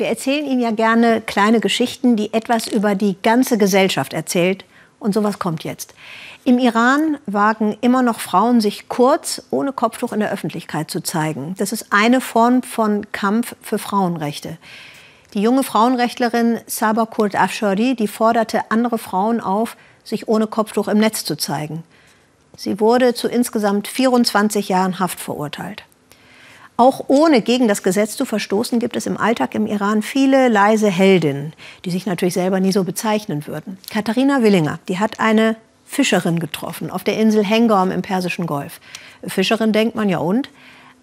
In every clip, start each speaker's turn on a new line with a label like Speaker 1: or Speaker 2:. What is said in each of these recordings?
Speaker 1: Wir erzählen Ihnen ja gerne kleine Geschichten, die etwas über die ganze Gesellschaft erzählt. Und sowas kommt jetzt. Im Iran wagen immer noch Frauen, sich kurz ohne Kopftuch in der Öffentlichkeit zu zeigen. Das ist eine Form von Kampf für Frauenrechte. Die junge Frauenrechtlerin Sabah Kurt Afshari, die forderte andere Frauen auf, sich ohne Kopftuch im Netz zu zeigen. Sie wurde zu insgesamt 24 Jahren Haft verurteilt. Auch ohne gegen das Gesetz zu verstoßen, gibt es im Alltag im Iran viele leise Heldinnen, die sich natürlich selber nie so bezeichnen würden. Katharina Willinger, die hat eine Fischerin getroffen auf der Insel Hengorm im Persischen Golf. Fischerin denkt man ja und,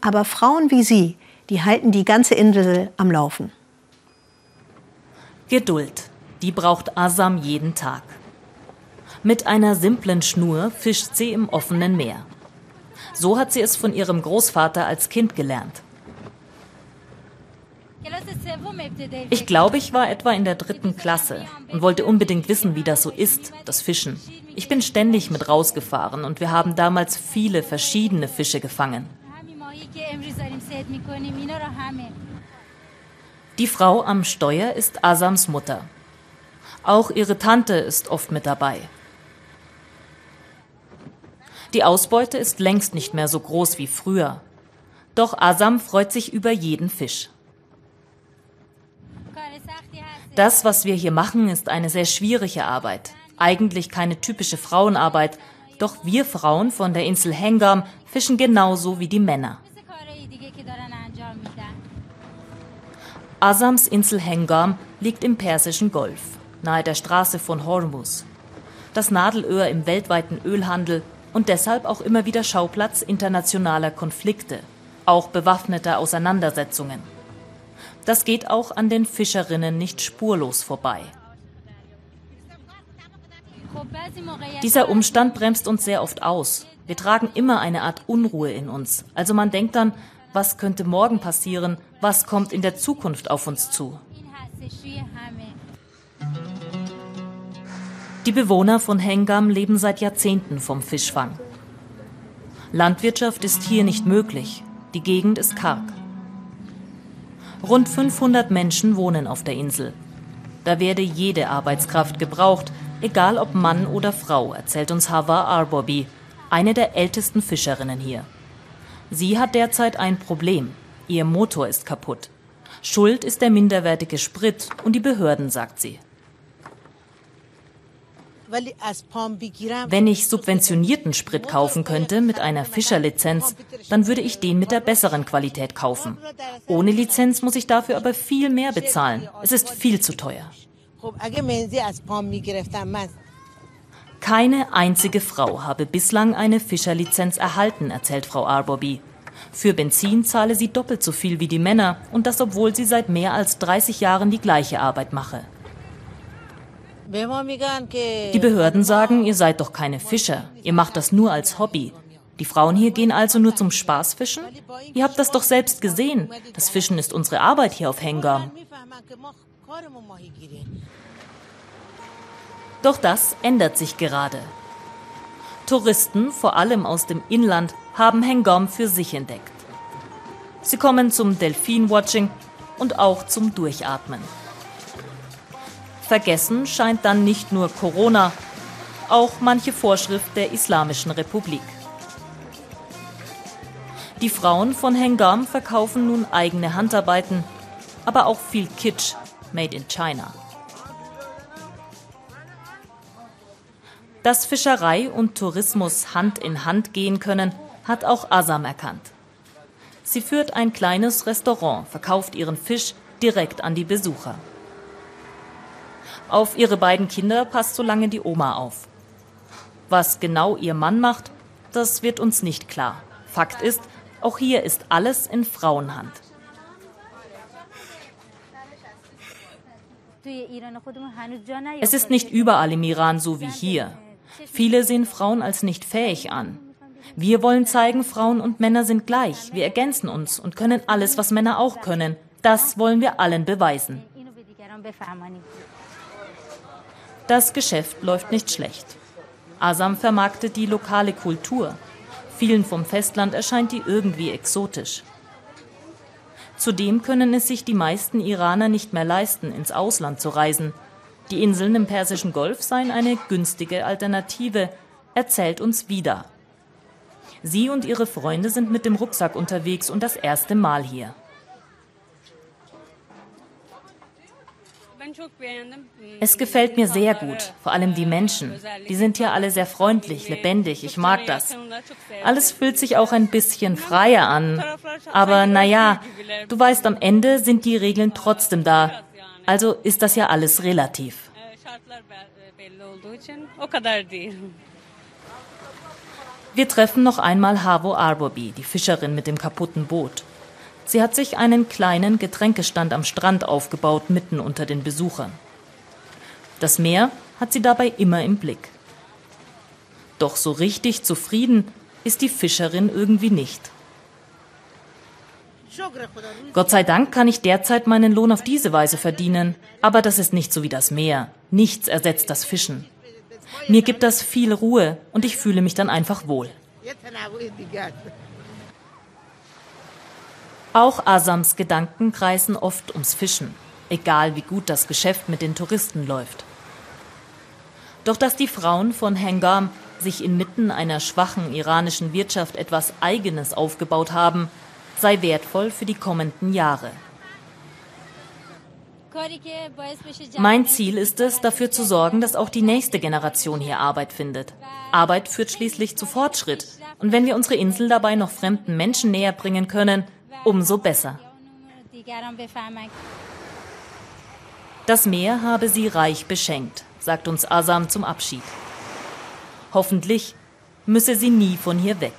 Speaker 1: aber Frauen wie sie, die halten die ganze Insel am Laufen.
Speaker 2: Geduld, die braucht Asam jeden Tag. Mit einer simplen Schnur fischt sie im offenen Meer. So hat sie es von ihrem Großvater als Kind gelernt. Ich glaube, ich war etwa in der dritten Klasse und wollte unbedingt wissen, wie das so ist, das Fischen. Ich bin ständig mit rausgefahren und wir haben damals viele verschiedene Fische gefangen. Die Frau am Steuer ist Asams Mutter. Auch ihre Tante ist oft mit dabei. Die Ausbeute ist längst nicht mehr so groß wie früher. Doch Asam freut sich über jeden Fisch. Das, was wir hier machen, ist eine sehr schwierige Arbeit. Eigentlich keine typische Frauenarbeit. Doch wir Frauen von der Insel Hengam fischen genauso wie die Männer. Asams Insel Hengam liegt im Persischen Golf, nahe der Straße von Hormuz. Das Nadelöhr im weltweiten Ölhandel und deshalb auch immer wieder Schauplatz internationaler Konflikte, auch bewaffneter Auseinandersetzungen. Das geht auch an den Fischerinnen nicht spurlos vorbei. Dieser Umstand bremst uns sehr oft aus. Wir tragen immer eine Art Unruhe in uns. Also man denkt dann, was könnte morgen passieren, was kommt in der Zukunft auf uns zu. Die Bewohner von Hengam leben seit Jahrzehnten vom Fischfang. Landwirtschaft ist hier nicht möglich. Die Gegend ist karg. Rund 500 Menschen wohnen auf der Insel. Da werde jede Arbeitskraft gebraucht, egal ob Mann oder Frau, erzählt uns Hava Arbobi, eine der ältesten Fischerinnen hier. Sie hat derzeit ein Problem. Ihr Motor ist kaputt. Schuld ist der minderwertige Sprit und die Behörden, sagt sie. Wenn ich subventionierten Sprit kaufen könnte mit einer Fischerlizenz, dann würde ich den mit der besseren Qualität kaufen. Ohne Lizenz muss ich dafür aber viel mehr bezahlen. Es ist viel zu teuer. Keine einzige Frau habe bislang eine Fischerlizenz erhalten, erzählt Frau Arbobi. Für Benzin zahle sie doppelt so viel wie die Männer und das obwohl sie seit mehr als 30 Jahren die gleiche Arbeit mache. Die Behörden sagen, ihr seid doch keine Fischer. Ihr macht das nur als Hobby. Die Frauen hier gehen also nur zum Spaßfischen? Ihr habt das doch selbst gesehen. Das Fischen ist unsere Arbeit hier auf Hengam. Doch das ändert sich gerade. Touristen, vor allem aus dem Inland, haben Hengam für sich entdeckt. Sie kommen zum Delfin-Watching und auch zum Durchatmen. Vergessen scheint dann nicht nur Corona, auch manche Vorschrift der Islamischen Republik. Die Frauen von Hengam verkaufen nun eigene Handarbeiten, aber auch viel Kitsch, made in China. Dass Fischerei und Tourismus Hand in Hand gehen können, hat auch Asam erkannt. Sie führt ein kleines Restaurant, verkauft ihren Fisch direkt an die Besucher. Auf ihre beiden Kinder passt so lange die Oma auf. Was genau ihr Mann macht, das wird uns nicht klar. Fakt ist, auch hier ist alles in Frauenhand. Es ist nicht überall im Iran so wie hier. Viele sehen Frauen als nicht fähig an. Wir wollen zeigen, Frauen und Männer sind gleich. Wir ergänzen uns und können alles, was Männer auch können. Das wollen wir allen beweisen. Das Geschäft läuft nicht schlecht. Asam vermarktet die lokale Kultur. Vielen vom Festland erscheint die irgendwie exotisch. Zudem können es sich die meisten Iraner nicht mehr leisten, ins Ausland zu reisen. Die Inseln im Persischen Golf seien eine günstige Alternative, erzählt uns wieder. Sie und ihre Freunde sind mit dem Rucksack unterwegs und das erste Mal hier. Es gefällt mir sehr gut, vor allem die Menschen. Die sind hier alle sehr freundlich, lebendig, ich mag das. Alles fühlt sich auch ein bisschen freier an. Aber naja, du weißt, am Ende sind die Regeln trotzdem da. Also ist das ja alles relativ. Wir treffen noch einmal Havo Arbobi, die Fischerin mit dem kaputten Boot. Sie hat sich einen kleinen Getränkestand am Strand aufgebaut, mitten unter den Besuchern. Das Meer hat sie dabei immer im Blick. Doch so richtig zufrieden ist die Fischerin irgendwie nicht. Gott sei Dank kann ich derzeit meinen Lohn auf diese Weise verdienen, aber das ist nicht so wie das Meer. Nichts ersetzt das Fischen. Mir gibt das viel Ruhe und ich fühle mich dann einfach wohl. Auch Asams Gedanken kreisen oft ums Fischen, egal wie gut das Geschäft mit den Touristen läuft. Doch dass die Frauen von Hengam sich inmitten einer schwachen iranischen Wirtschaft etwas Eigenes aufgebaut haben, sei wertvoll für die kommenden Jahre. Mein Ziel ist es, dafür zu sorgen, dass auch die nächste Generation hier Arbeit findet. Arbeit führt schließlich zu Fortschritt. Und wenn wir unsere Insel dabei noch fremden Menschen näher bringen können, umso besser. Das Meer habe sie reich beschenkt, sagt uns Asam zum Abschied. Hoffentlich müsse sie nie von hier weg.